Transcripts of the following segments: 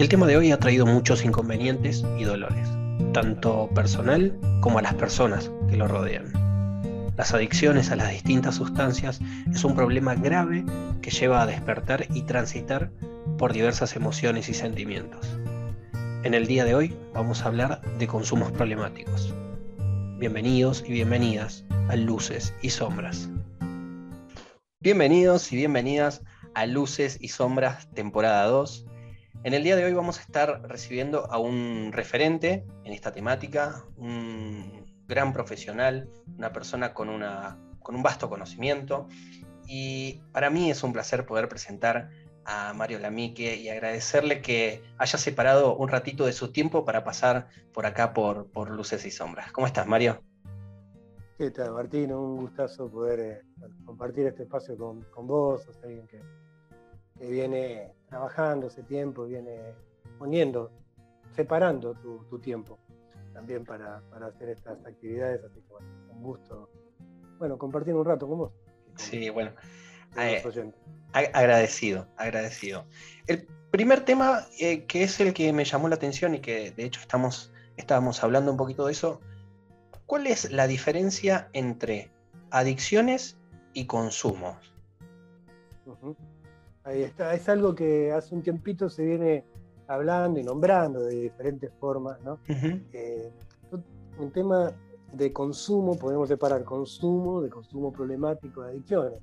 El tema de hoy ha traído muchos inconvenientes y dolores, tanto personal como a las personas que lo rodean. Las adicciones a las distintas sustancias es un problema grave que lleva a despertar y transitar por diversas emociones y sentimientos. En el día de hoy vamos a hablar de consumos problemáticos. Bienvenidos y bienvenidas a Luces y Sombras. Bienvenidos y bienvenidas a Luces y Sombras temporada 2. En el día de hoy vamos a estar recibiendo a un referente en esta temática, un gran profesional, una persona con, una, con un vasto conocimiento. Y para mí es un placer poder presentar a Mario Lamique y agradecerle que haya separado un ratito de su tiempo para pasar por acá por, por Luces y Sombras. ¿Cómo estás, Mario? ¿Qué tal, Martín? Un gustazo poder eh, compartir este espacio con, vos, sos alguien que, viene trabajando ese tiempo, viene poniendo, separando tu, tiempo también para, hacer estas actividades, así que bueno, un gusto, bueno, compartir un rato con vos. sí, bueno. Eh, agradecido, agradecido. El primer tema eh, que es el que me llamó la atención y que de hecho estamos, estábamos hablando un poquito de eso, ¿cuál es la diferencia entre adicciones y consumos? Ahí está, es algo que hace un tiempito se viene hablando y nombrando de diferentes formas, ¿no? Eh, un tema de consumo, podemos separar consumo de consumo problemático de adicciones.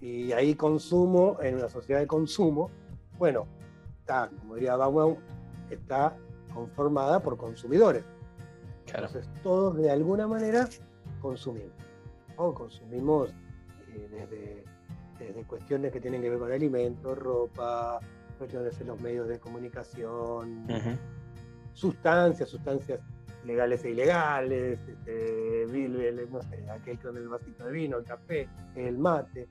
Y ahí consumo, en una sociedad de consumo, bueno, está, como diría Bauman, está conformada por consumidores. Entonces todos de alguna manera consumimos. O consumimos eh, desde, cuestiones que tienen que ver con alimentos, ropa, cuestiones en los medios de comunicación, sustancias, sustancias legales e ilegales, este, no sé, aquel con el vasito de vino, el café, el mate.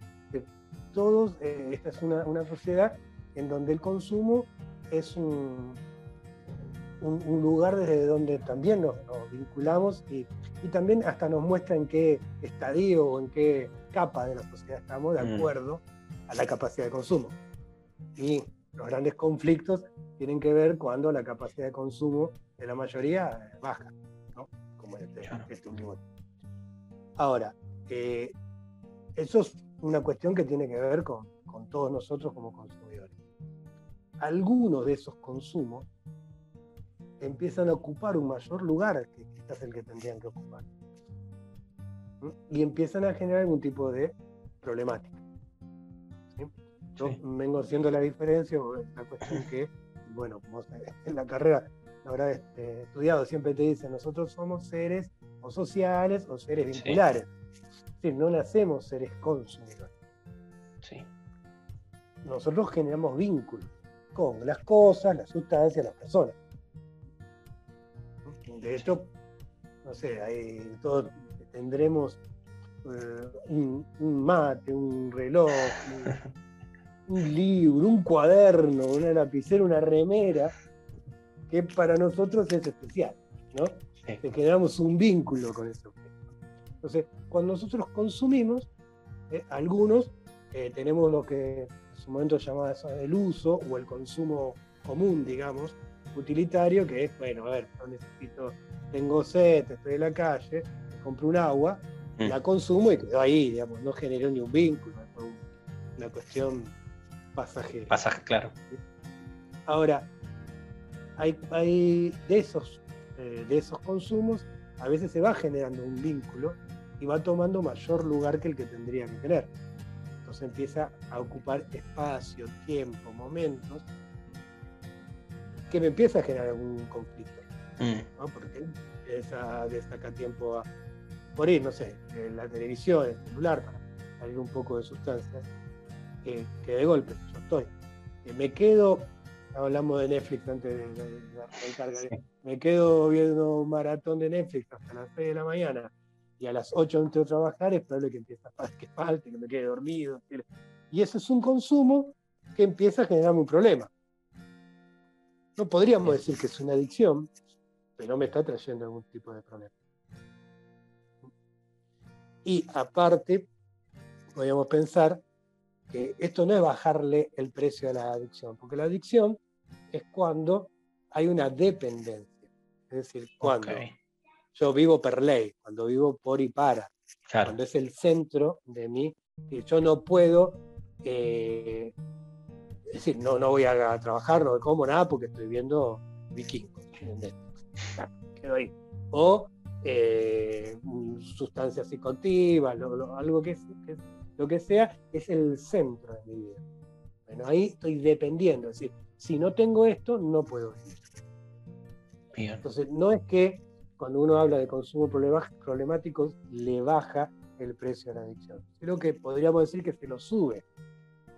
Todos, eh, esta es una, sociedad en donde el consumo es un, un, lugar desde donde también nos, vinculamos y, y, también hasta nos muestra en qué estadio o en qué capa de la sociedad estamos de mm. acuerdo a la capacidad de consumo. Y los grandes conflictos tienen que ver cuando la capacidad de consumo de la mayoría baja, ¿no? Como este, este último. Ahora, eh, eso es una cuestión que tiene que ver con, con todos nosotros como consumidores. Algunos de esos consumos empiezan a ocupar un mayor lugar que quizás el que tendrían que ocupar. Y empiezan a generar algún tipo de problemática. Yo vengo haciendo la diferencia, la cuestión que, bueno, como en la carrera habrá este, estudiado, siempre te dicen, nosotros somos seres o sociales o seres vinculares. Sí. no nacemos seres consumidores. Sí. Nosotros generamos vínculos con las cosas, las sustancias, las personas. De hecho, no sé, ahí todos tendremos eh, un, mate, un reloj, un, libro, un cuaderno, una lapicera, una remera, que para nosotros es especial, ¿no? Que generamos un vínculo con ese objeto. Entonces, cuando nosotros consumimos, eh, algunos eh, tenemos lo que en su momento llamaba el uso o el consumo común, digamos, utilitario, que es, bueno, a ver, no necesito, tengo sed, estoy en la calle, compro un agua, mm. la consumo y quedó ahí, digamos, no generó ni un vínculo, fue una cuestión pasajera. Pasaje, claro. Ahora, hay, hay de, esos, eh, de esos consumos, a veces se va generando un vínculo y va tomando mayor lugar que el que tendría que tener. Entonces empieza a ocupar espacio, tiempo, momentos que me empieza a generar algún conflicto. Mm. Porque esa, destaca tiempo a, por ir, no sé, en la televisión, el celular, para salir un poco de sustancias, que, de golpe yo estoy. Que me quedo, hablamos de Netflix antes de, de, me quedo viendo un maratón de Netflix hasta las 6 de la mañana y a las 8 entro a trabajar, es probable que empiece a que falte, que me quede dormido. Y eso es un consumo que empieza a generarme un problema. No podríamos decir que es una adicción, pero me está trayendo algún tipo de problema. Y aparte, podríamos pensar que esto no es bajarle el precio a la adicción, porque la adicción es cuando hay una dependencia. Es decir, cuando yo vivo per ley, cuando vivo por y para, cuando es el centro de mí, y yo no puedo, eh, es decir, no, no voy a trabajar, no como nada porque estoy viendo vikingos. Quedo ahí. O eh, sustancias psicoactivas, algo que, que, lo que sea, es el centro de mi vida. Bueno, ahí estoy dependiendo, es decir, si no tengo esto, no puedo vivir. Entonces, no es que cuando uno habla de consumo problemático le baja el precio a la adicción, sino que podríamos decir que se lo sube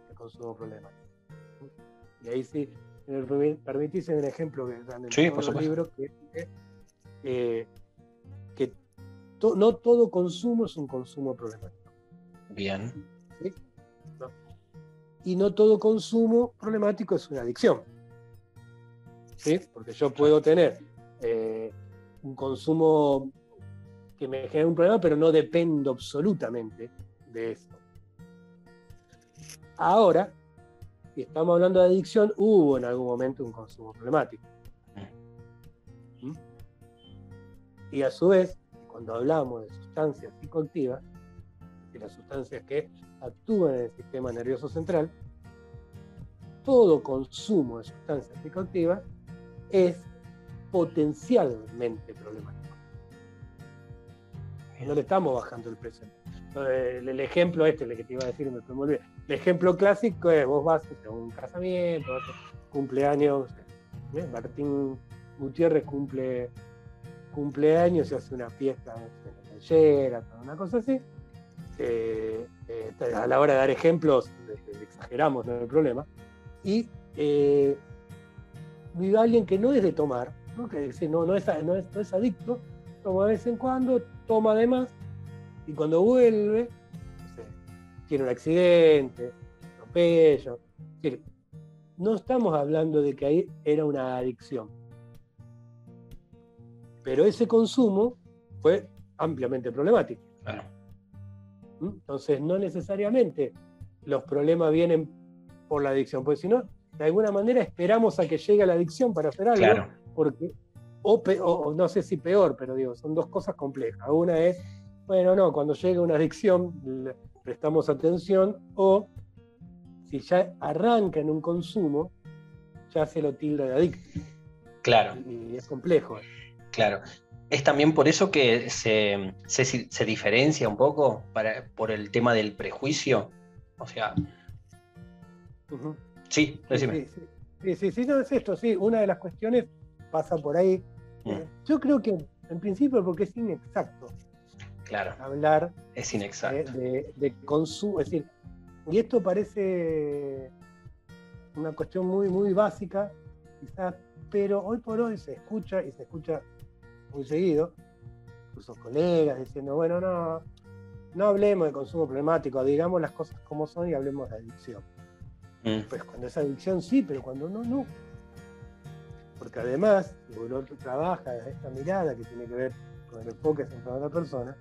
el consumo problemático. Y ahí sí, me permitís un ejemplo que dan en sí, los libros, que, eh, que no todo consumo es un consumo problemático. Bien. Y no todo consumo problemático es una adicción. ¿Sí? Porque yo puedo tener eh, un consumo que me genera un problema, pero no dependo absolutamente de eso. Ahora, si estamos hablando de adicción, hubo en algún momento un consumo problemático. ¿Mm? Y a su vez, cuando hablamos de sustancias psicoactivas, de las sustancias que actúan en el sistema nervioso central, todo consumo de sustancias psicoactivas es potencialmente problemático. No le estamos bajando el precio. El, ejemplo este, el que te iba a decir, me muy El ejemplo clásico es vos vas a un casamiento, cumpleaños, ¿eh? Martín Gutiérrez cumple cumpleaños y hace una fiesta en la una cosa así. Eh, eh, a la hora de dar ejemplos, exageramos, no hay problema. Y vive alguien que no es de tomar, ¿no? que no, no, es, no, es, adicto, toma de vez en cuando, toma de más, y cuando vuelve, tiene un accidente, atropello. no estamos hablando de que ahí era una adicción. Pero ese consumo fue ampliamente problemático. ¿Mm? Entonces, no necesariamente los problemas vienen por la adicción, porque si no, de alguna manera esperamos a que llegue la adicción para hacer algo, porque, o, no sé si peor, pero digo, son dos cosas complejas. Una es, bueno, no, cuando llega una adicción prestamos atención, o si ya arranca en un consumo, ya se lo tilda de adicto. Claro. Y, es complejo. Claro. Es también por eso que se, se, diferencia un poco para, por el tema del prejuicio. O sea, Sí, decime. Sí, sí, sí, no es esto, sí. Una de las cuestiones pasa por ahí. Mm. Eh, yo creo que en principio porque es inexacto. Claro. Hablar es inexacto. De, consumo. Es decir, y esto parece una cuestión muy, muy básica, quizás, pero hoy por hoy se escucha y se escucha muy seguido, incluso colegas diciendo, bueno, no, no hablemos de consumo problemático, digamos las cosas como son y hablemos de adicción. Mm. Pues cuando es adicción sí, pero cuando no, no. Porque además, si uno trabaja desde esta mirada que tiene que ver con el enfoque centrado en la persona,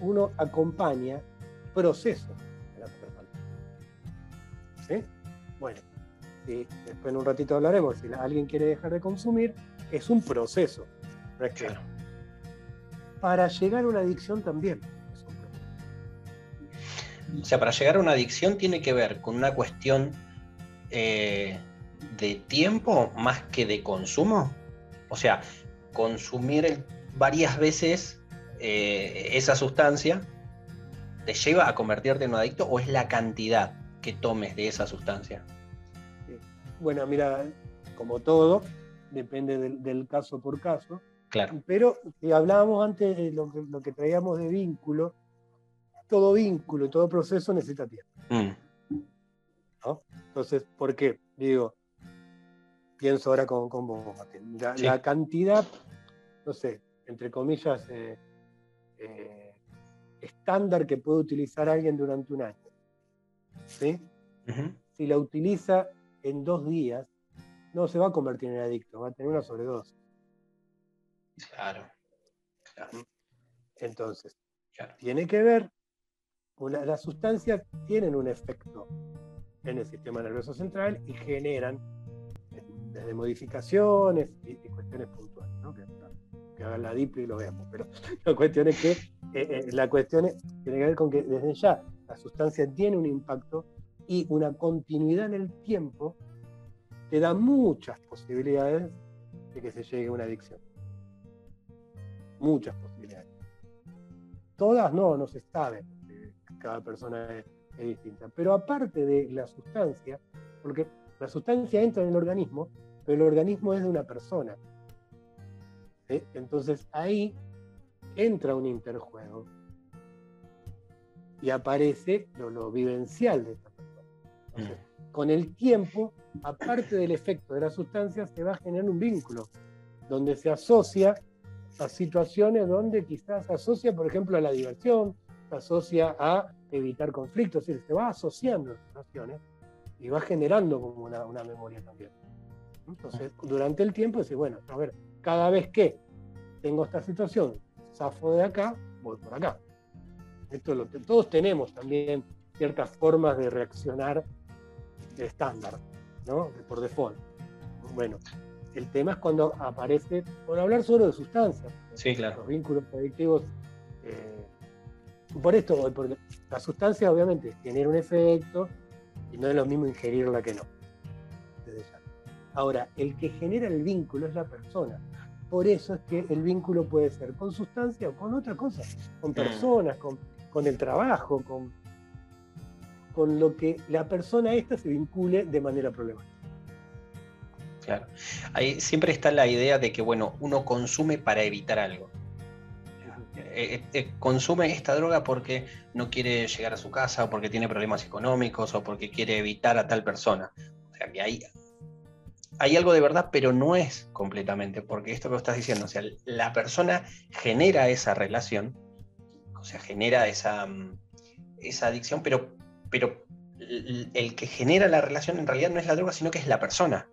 uno acompaña procesos de la persona. ¿Sí? Bueno, si después en un ratito hablaremos, si alguien quiere dejar de consumir, es un proceso. Para llegar a una adicción también. O sea, para llegar a una adicción tiene que ver con una cuestión eh, de tiempo más que de consumo? O sea, consumir varias veces eh, esa sustancia te lleva a convertirte en un adicto o es la cantidad que tomes de esa sustancia? Bueno, mira, como todo, depende del, caso por caso. Claro. Pero si hablábamos antes de lo que, lo que traíamos de vínculo, todo vínculo y todo proceso necesita tiempo. Mm. Entonces, ¿por qué? Digo, pienso ahora con, con vos, La, cantidad, no sé, entre comillas, eh, eh, estándar que puede utilizar alguien durante un año. ¿sí? Si la utiliza en dos días, no se va a convertir en adicto, va a tener una sobredosis. Claro. Entonces, tiene que ver, las sustancias tienen un efecto en el sistema nervioso central y generan eh, desde modificaciones y, cuestiones puntuales, ¿no? que, que hagan la DIP y lo veamos. Pero la cuestión es que eh, la cuestión tiene que ver con que desde ya la sustancia tiene un impacto y una continuidad en el tiempo te da muchas posibilidades de que se llegue a una adicción. Muchas posibilidades. Todas no, no se sabe, cada persona es, distinta. Pero aparte de la sustancia, porque la sustancia entra en el organismo, pero el organismo es de una persona. Entonces ahí entra un interjuego y aparece lo, vivencial de esta persona. Mm. con el tiempo, aparte del efecto de la sustancia, se va a generar un vínculo, donde se asocia a situaciones donde quizás asocia, por ejemplo, a la diversión, asocia a evitar conflictos, es decir, se va asociando a situaciones y va generando como una, memoria también. Entonces, durante el tiempo, dice, bueno, a ver, cada vez que tengo esta situación, zafo de acá, voy por acá. Esto lo, todos tenemos también ciertas formas de reaccionar estándar, ¿no? Por default. Bueno, el tema es cuando aparece, por hablar solo de sustancias, sí, claro. los vínculos adictivos. Eh, por esto, porque la sustancia obviamente genera un efecto y no es lo mismo ingerirla que no. Ahora, el que genera el vínculo es la persona. Por eso es que el vínculo puede ser con sustancia o con otra cosa, con mm. personas, con, el trabajo, con, con lo que la persona esta se vincule de manera problemática. Claro. Ahí siempre está la idea de que, bueno, uno consume para evitar algo. Eh, eh, eh, consume esta droga porque no quiere llegar a su casa o porque tiene problemas económicos o porque quiere evitar a tal persona. O sea, que hay, hay algo de verdad, pero no es completamente, porque esto que estás diciendo, o sea, la persona genera esa relación, o sea, genera esa, mm, esa adicción, pero, pero el que genera la relación en realidad no es la droga, sino que es la persona.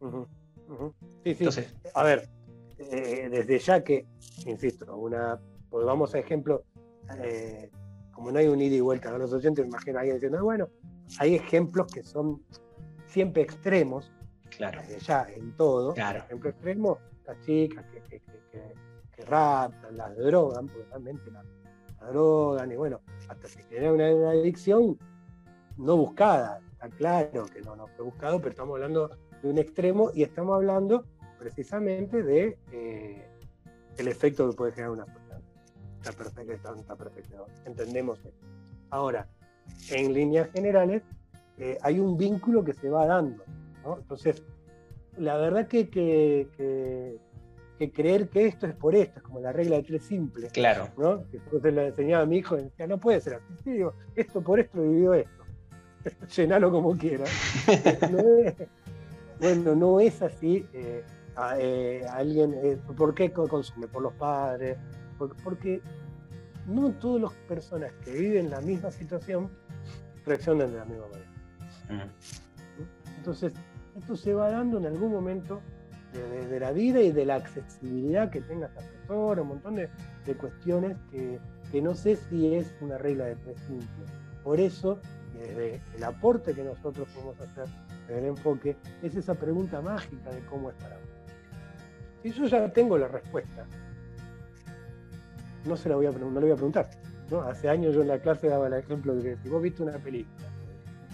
Sí, sí. Entonces, a ver, eh, desde ya que, insisto, una, pues vamos a ejemplo, eh, como no hay un ida y vuelta a los oyentes, imagino a alguien diciendo, bueno, hay ejemplos que son siempre extremos, Claro. ya en todo. Claro. Por ejemplo, extremo, las chicas que, que, que, raptan, las drogan, porque realmente las, drogan, y bueno, hasta se genera una, adicción no buscada. Está claro que no, no fue buscado, pero estamos hablando de un extremo y estamos hablando precisamente de eh, el efecto que puede generar una sustancia. Está perfecto, está, perfecto. Entendemos eso. Ahora, en líneas generales, eh, hay un vínculo que se va dando entonces, la verdad que, que, creer que esto es por esto, es como la regla de tres simple. Claro. ¿no? Que entonces le enseñaba a mi hijo, decía, no puede ser así. esto por esto vivió esto. Llenalo como quieras. bueno, no es así. Eh, eh, alguien, eh, ¿por qué consume? Por los padres. Porque, no todas las personas que viven la misma situación reaccionan de la misma manera. Entonces, esto se va dando en algún momento de, la vida y de la accesibilidad que tenga esta persona, un montón de, cuestiones que, no sé si es una regla de tres simple. Por eso, el aporte que nosotros podemos hacer en el enfoque es esa pregunta mágica de cómo es para vos. Si yo ya tengo la respuesta, no se la voy a, no le voy a preguntar. Hace años yo en la clase daba el ejemplo de que si vos viste una película,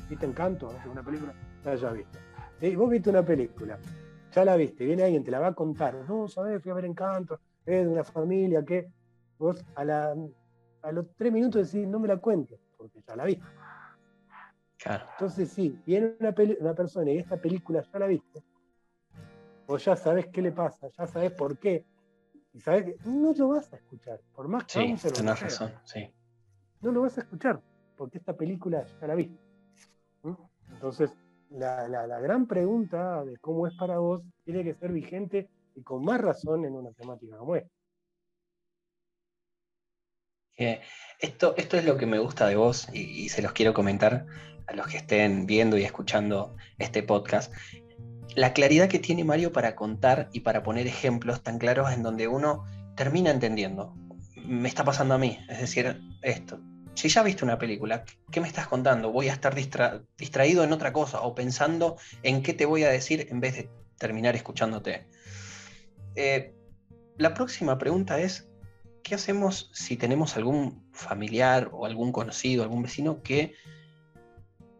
viste Encanto, una película, la hayas visto vos viste una película, ya la viste, viene alguien, te la va a contar, no, sabes, fui a ver Encanto, es de una familia que vos a, la, a los tres minutos decís, no me la cuentes, porque ya la viste. Claro. Entonces, sí, viene una, una persona y esta película ya la viste, vos ya sabes qué le pasa, ya sabes por qué, y sabes que no lo vas a escuchar, por más que sí, tenés razón, sí. No lo vas a escuchar, porque esta película ya la viste. Entonces, la, gran pregunta de cómo es para vos tiene que ser vigente y con más razón en una temática como esta. Esto, esto es lo que me gusta de vos y, se los quiero comentar a los que estén viendo y escuchando este podcast. La claridad que tiene Mario para contar y para poner ejemplos tan claros en donde uno termina entendiendo. Me está pasando a mí, es decir, esto. si ya viste una película, ¿qué me estás contando? Voy a estar distraído en otra cosa o pensando en qué te voy a decir en vez de terminar escuchándote. Eh, la próxima pregunta es, ¿qué hacemos si tenemos algún familiar o algún conocido, algún vecino que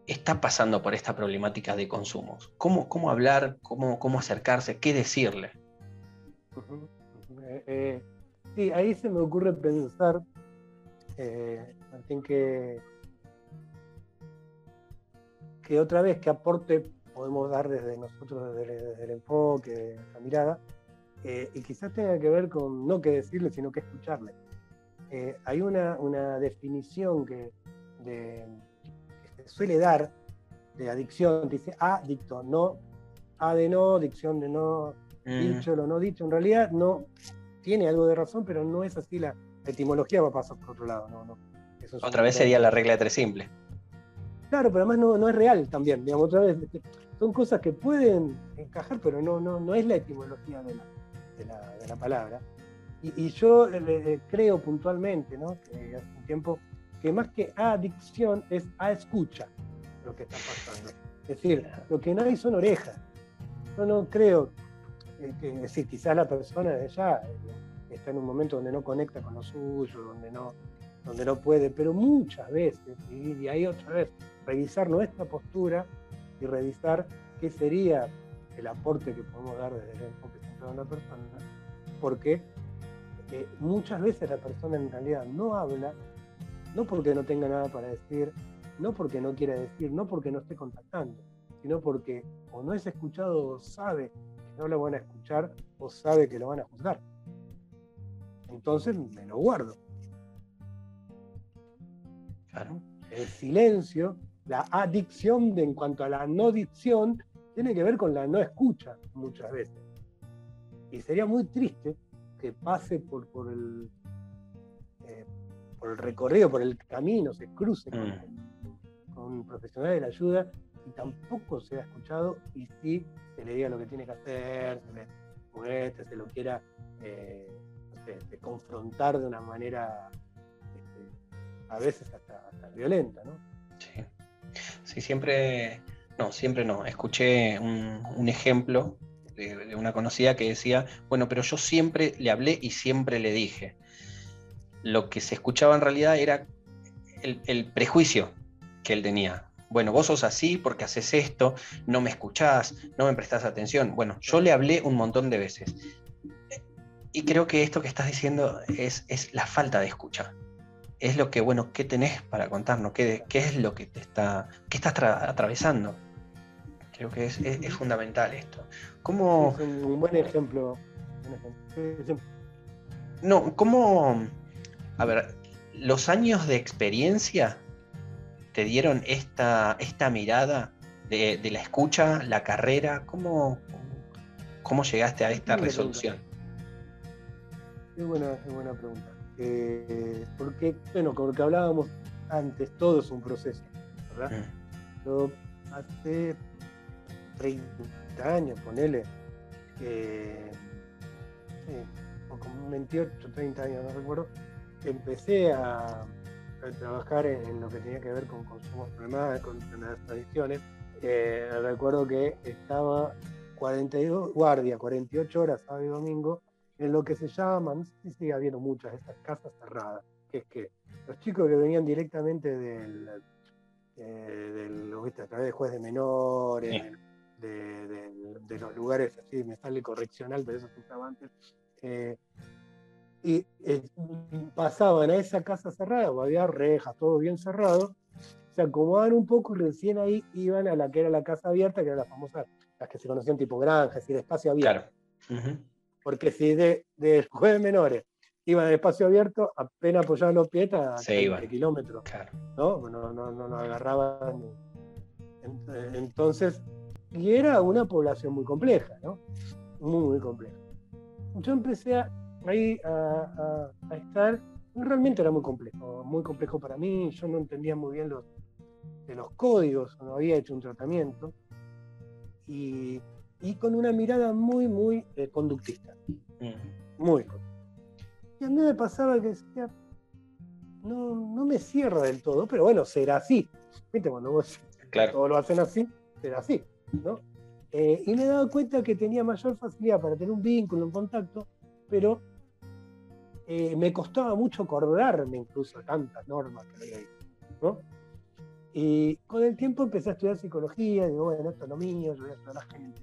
está pasando por esta problemática de consumos? ¿Cómo, cómo hablar? Cómo, ¿Cómo acercarse? ¿Qué decirle? Eh, eh, sí, ahí se me ocurre pensar, eh, que, que otra vez, qué aporte podemos dar desde nosotros, desde, el enfoque, de la mirada, eh, y quizás tenga que ver con no que decirle, sino que escucharle. Eh, hay una, una definición que, se suele dar de adicción, dice adicto, no A de no, dicción de no, mm. dicho lo no dicho. En realidad no tiene algo de razón, pero no es así la, etimología va a pasar por otro lado. No, no. otra vez sería la regla de tres simple. Claro, pero además no, no es real también, digamos, otra vez. Son cosas que pueden encajar, pero no, no, no es la etimología de la, de la, palabra. Y, yo creo puntualmente, hace un tiempo, que más que adicción es a escucha lo que está pasando. Es decir, lo que no hay son orejas. Yo no creo, que, es decir, quizás la persona de allá eh, está en un momento donde no conecta con lo suyo, donde no, donde no puede, pero muchas veces, y, ahí otra vez, revisar nuestra postura y revisar qué sería el aporte que podemos dar desde el enfoque centrado en la persona, porque eh, muchas veces la persona en realidad no habla, no porque no tenga nada para decir, no porque no quiera decir, no porque no esté contactando, sino porque o no es escuchado o sabe que no lo van a escuchar o sabe que lo van a juzgar. Entonces me lo guardo. Claro. El silencio, la adicción de, en cuanto a la no dicción, tiene que ver con la no escucha muchas veces. Y sería muy triste que pase por, por, el, eh, por el recorrido, por el camino, se cruce mm. con, un profesional de la ayuda y tampoco se ha escuchado y sí se le diga lo que tiene que hacer, se le muestre, se lo quiera eh, este, confrontar de una manera este, a veces hasta, violenta, ¿no? Sí. sí, siempre no, siempre no. Escuché un, ejemplo de, una conocida que decía, bueno, pero yo siempre le hablé y siempre le dije. Lo que se escuchaba en realidad era el, prejuicio que él tenía. Bueno, vos sos así porque haces esto, no me escuchás, no me prestás atención. Bueno, yo le hablé un montón de veces. Y creo que esto que estás diciendo es, es la falta de escucha es lo que, bueno, ¿qué tenés para contarnos? ¿Qué, qué es lo que te está, qué estás atravesando? Creo que es, es, fundamental esto. ¿Cómo... Es un, buen ejemplo. No, ¿cómo... A ver, los años de experiencia te dieron esta, esta mirada de, la escucha, la carrera? ¿Cómo, cómo llegaste a esta resolución? Qué buena, qué buena pregunta. Eh, porque, bueno, como que hablábamos antes, todo es un proceso, ¿verdad? Mm. Yo hace 30 años, ponele, eh, o como 28, 30 años, no recuerdo, empecé a, trabajar en, lo que tenía que ver con consumos problemas, con las adicciones. Eh, recuerdo que estaba 42 guardia, 48 horas sábado y domingo en lo que se llama, no sé si sigue habiendo muchas de estas casas cerradas, que es que los chicos que venían directamente del, eh, a través de juez de menores, de, los lugares así, me sale correccional, pero eso se usaba antes, eh, y eh, pasaban a esa casa cerrada, había rejas, todo bien cerrado, se acomodaban un poco y recién ahí iban a la que era la casa abierta, que era la famosa, las que se conocían tipo granja, es decir, espacio abierto. Claro. Porque si de, de jueves menores iban al espacio abierto, apenas apoyaban los pies a 20 kilómetros. ¿no? No, no, no, agarraban. Entonces, y era una población muy compleja, ¿no? Muy, muy compleja. Yo empecé ahí a, estar, realmente era muy complejo, muy complejo para mí, yo no entendía muy bien los, de los códigos, no había hecho un tratamiento. Y y con una mirada muy, muy eh, conductista. Muy. Y a mí me pasaba que decía, no, me cierra del todo, pero bueno, será así. ¿Viste? Cuando vos todo lo hacen así, será así, Eh, y me he dado cuenta que tenía mayor facilidad para tener un vínculo, un contacto, pero eh, me costaba mucho acordarme incluso tantas normas que había ¿no? Y con el tiempo empecé a estudiar psicología, digo, bueno, esto es lo mío, yo voy a estudiar a la gente.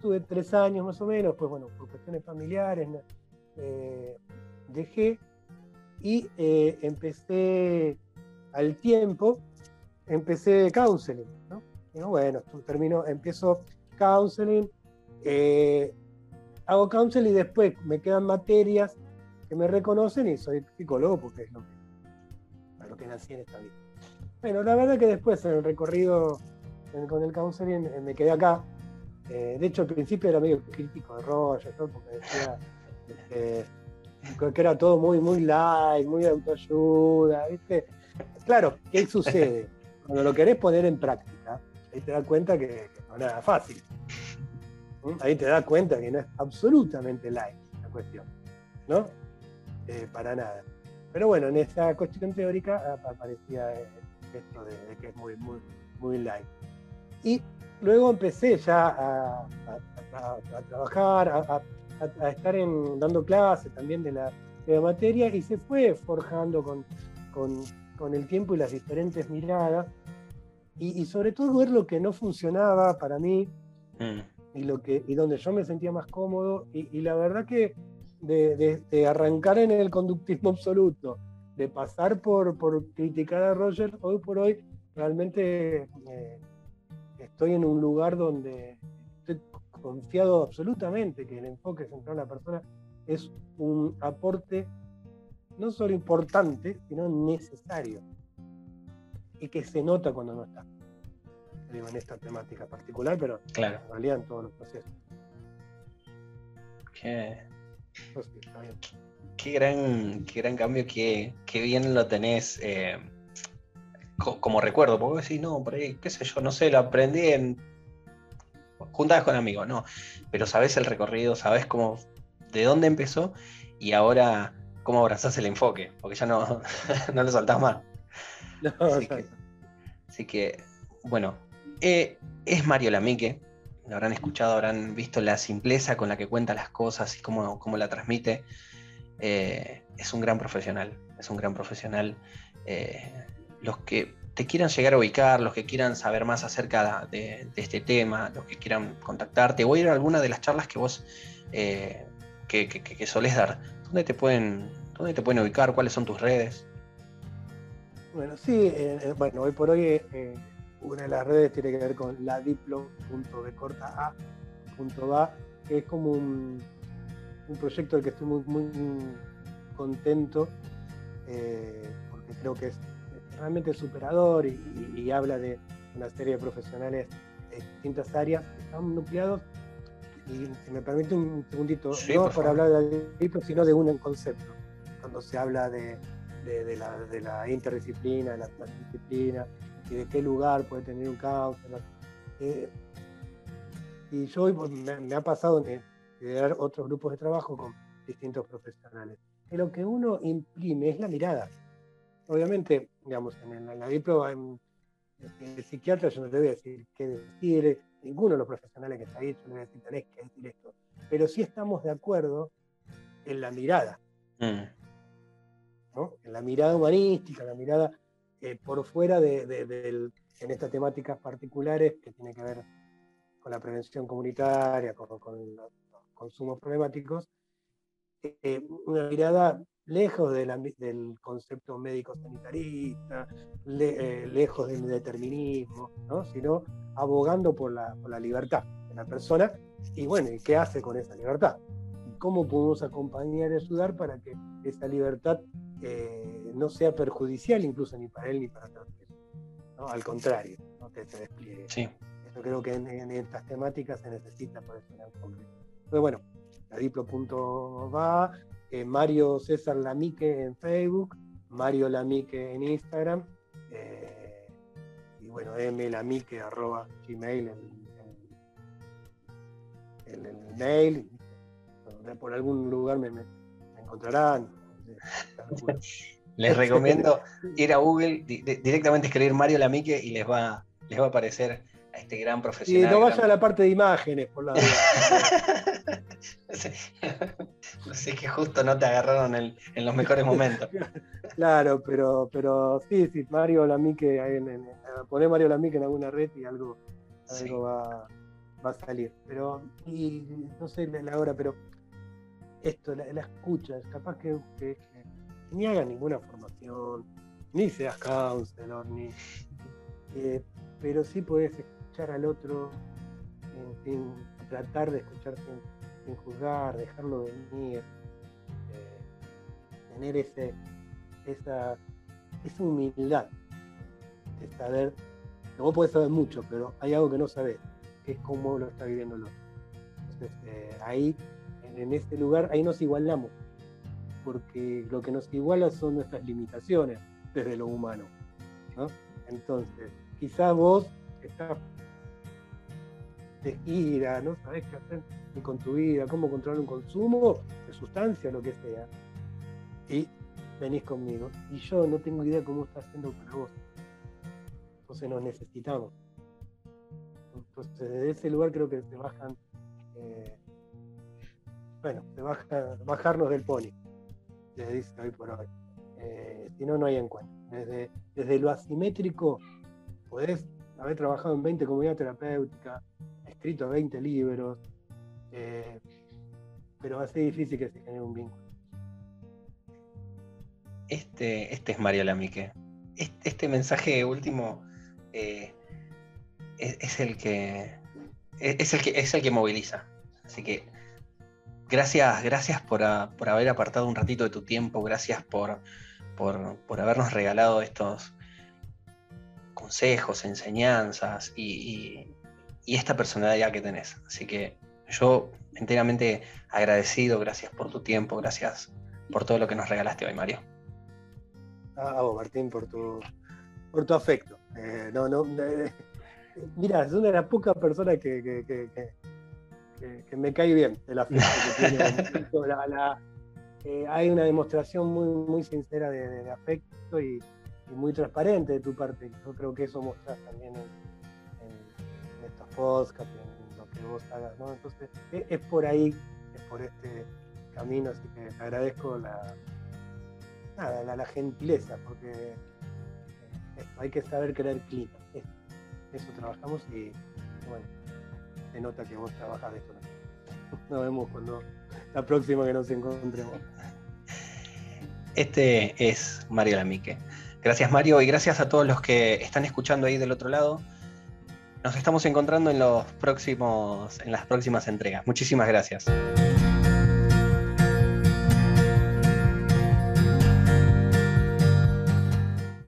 Tuve tres años más o menos, pues bueno, por cuestiones familiares, eh, dejé y empecé al tiempo, empecé counseling, ¿no? Bueno, termino, empiezo counseling, eh, hago counseling y después me quedan materias que me reconocen y soy psicólogo porque es lo que, lo que nací en esta vida. Bueno, la verdad que después en el recorrido con el counseling me quedé acá. de hecho, al principio era medio crítico de Roger, porque decía este, que era todo muy, muy light, muy autoayuda, ¿viste? Claro, ¿qué sucede? Cuando lo querés poner en práctica, ahí te das cuenta que, no es nada fácil. ¿Mm? Ahí te das cuenta que no es absolutamente light la cuestión, ¿no? Eh, para nada. Pero bueno, en esa cuestión teórica aparecía esto de, que es muy, muy, muy light. Y luego empecé ya a, trabajar, a, a, estar en, dando clases también de la, materia y se fue forjando con, con, el tiempo y las diferentes miradas y, sobre todo ver lo que no funcionaba para mí mm. y, lo que, y donde yo me sentía más cómodo y, la verdad que de, arrancar en el conductismo absoluto, de pasar por, por criticar a Roger, hoy por hoy realmente eh, estoy en un lugar donde confiado absolutamente que el enfoque central en la persona es un aporte no solo importante, sino necesario. Y que se nota cuando no está. Digo, en esta temática particular, pero claro. en realidad en todos los procesos. Qué, qué, gran, qué gran cambio, qué, qué bien lo tenés eh, como recuerdo. Porque decís, no, por ahí, qué sé yo, no sé, lo aprendí en juntadas con amigos, no. Pero sabes el recorrido, sabes cómo, de dónde empezó y ahora cómo abrazás el enfoque, porque ya no, no lo saltás más. así, que, bueno, eh, es Mario Lamique, lo habrán escuchado, habrán visto la simpleza con la que cuenta las cosas y cómo, cómo la transmite. Eh, es un gran profesional, es un gran profesional. Eh, los que te quieran llegar a ubicar, los que quieran saber más acerca de, este tema, los que quieran contactarte o ir a alguna de las charlas que vos eh, que, que, solés dar, ¿dónde te, pueden, ¿dónde te pueden ubicar? ¿Cuáles son tus redes? Bueno, sí, eh, eh, bueno, hoy por hoy una de las redes tiene que ver con la ladiplo.bcorta.a, que es como un, un, proyecto del que estoy muy, muy contento, porque creo que es realmente superador y, habla de una serie de profesionales de distintas áreas que están nucleados. Y si me permite un segundito, no por, hablar de delito, sino de un concepto. Cuando se habla de, de, la, de la, interdisciplina, de la transdisciplina y de qué lugar puede tener un caos. Eh, y yo pues, me, ha pasado de liderar otros grupos de trabajo con distintos profesionales. Que lo que uno imprime es la mirada obviamente, digamos, en, la diplo, en, el psiquiatra yo no te voy a decir qué decir, ninguno de los profesionales que está ahí, yo le voy a decir, tenés que decir esto. Pero sí estamos de acuerdo en la mirada. Mm. En la mirada humanística, la mirada eh, por fuera de, en estas temáticas particulares que tiene que ver con la prevención comunitaria, con, los consumos problemáticos, eh, una mirada lejos del concepto médico-sanitarista, eh, lejos del determinismo, sino abogando por la, libertad de la persona y bueno, ¿y qué hace con esa libertad? ¿Cómo podemos acompañar y ayudar para que esa libertad eh, no sea perjudicial incluso ni para él ni para otros? ¿no? Al contrario, ¿no? que se despliegue. Sí. Eso creo que en, estas temáticas se necesita por eso Entonces, bueno, la diplo.va eh, Mario César Lamique en Facebook, Mario Lamique en Instagram, eh, y bueno, mlamique arroba gmail el, el, mail, por algún lugar me, encontrarán. Les recomiendo ir a Google, directamente escribir Mario Lamique y les va, les va a aparecer a este gran profesional. Y no vaya a la parte de imágenes, por la no sé, que justo no te agarraron en, los mejores momentos. claro, pero, pero sí, sí, Mario Lamique, en, en, poner Mario Lamique en alguna red y algo, va, va, a salir. Pero, y no sé la hora, pero esto, la, escucha, es capaz que, ni haga ninguna formación, ni seas counselor, ni. Eh, pero sí puedes escuchar al otro sin, tratar de escuchar sin, juzgar, dejarlo venir, eh, tener ese, esa, esa humildad de saber que vos podés saber mucho, pero hay algo que no sabés, que es cómo lo está viviendo el otro. Entonces, eh, ahí en ese lugar, ahí nos igualamos, porque lo que nos iguala son nuestras limitaciones desde lo humano. Entonces, quizás vos estás de gira, no sabés qué hacer con tu vida, cómo controlar un consumo de sustancia, lo que sea, y venís conmigo, y yo no tengo idea cómo está haciendo para vos. Entonces nos necesitamos. Entonces, desde ese lugar creo que se bajan eh, bueno, de bajarnos del pony, se dice hoy por hoy. Eh, si no, no hay encuentro. Desde, desde lo asimétrico, podés haber trabajado en 20 comunidades terapéuticas, escrito 20 libros, eh, pero va a ser difícil que se genere un vínculo. Este, este es Mario Lamique. Este, este mensaje último eh, es, el que, es, el que es el que moviliza. Así que gracias, gracias por, haber apartado un ratito de tu tiempo, gracias por, por, habernos regalado estos consejos, enseñanzas y, esta personalidad que tenés. Así que yo enteramente agradecido, gracias por tu tiempo, gracias por todo lo que nos regalaste hoy, Mario. A vos, Martín, por tu, por tu afecto. Eh, no, no, eh, mira, es una de las pocas personas que, que, me cae bien el afecto que tiene. Eh, hay una demostración muy, muy sincera de, afecto y, muy transparente de tu parte. Yo creo que eso mostrás también en, estos podcasts, en lo que vos hagas. ¿no? Entonces, es, por ahí, es por este camino, así que te agradezco la, la, gentileza, porque eh, hay que saber crear clima. Eso, trabajamos y bueno se nota que vos trabajas de esto. Nos vemos cuando la próxima que nos encontremos. Este es Mario Lamique. Gracias Mario y gracias a todos los que están escuchando ahí del otro lado. Nos estamos encontrando en los próximos, en las próximas entregas. Muchísimas gracias.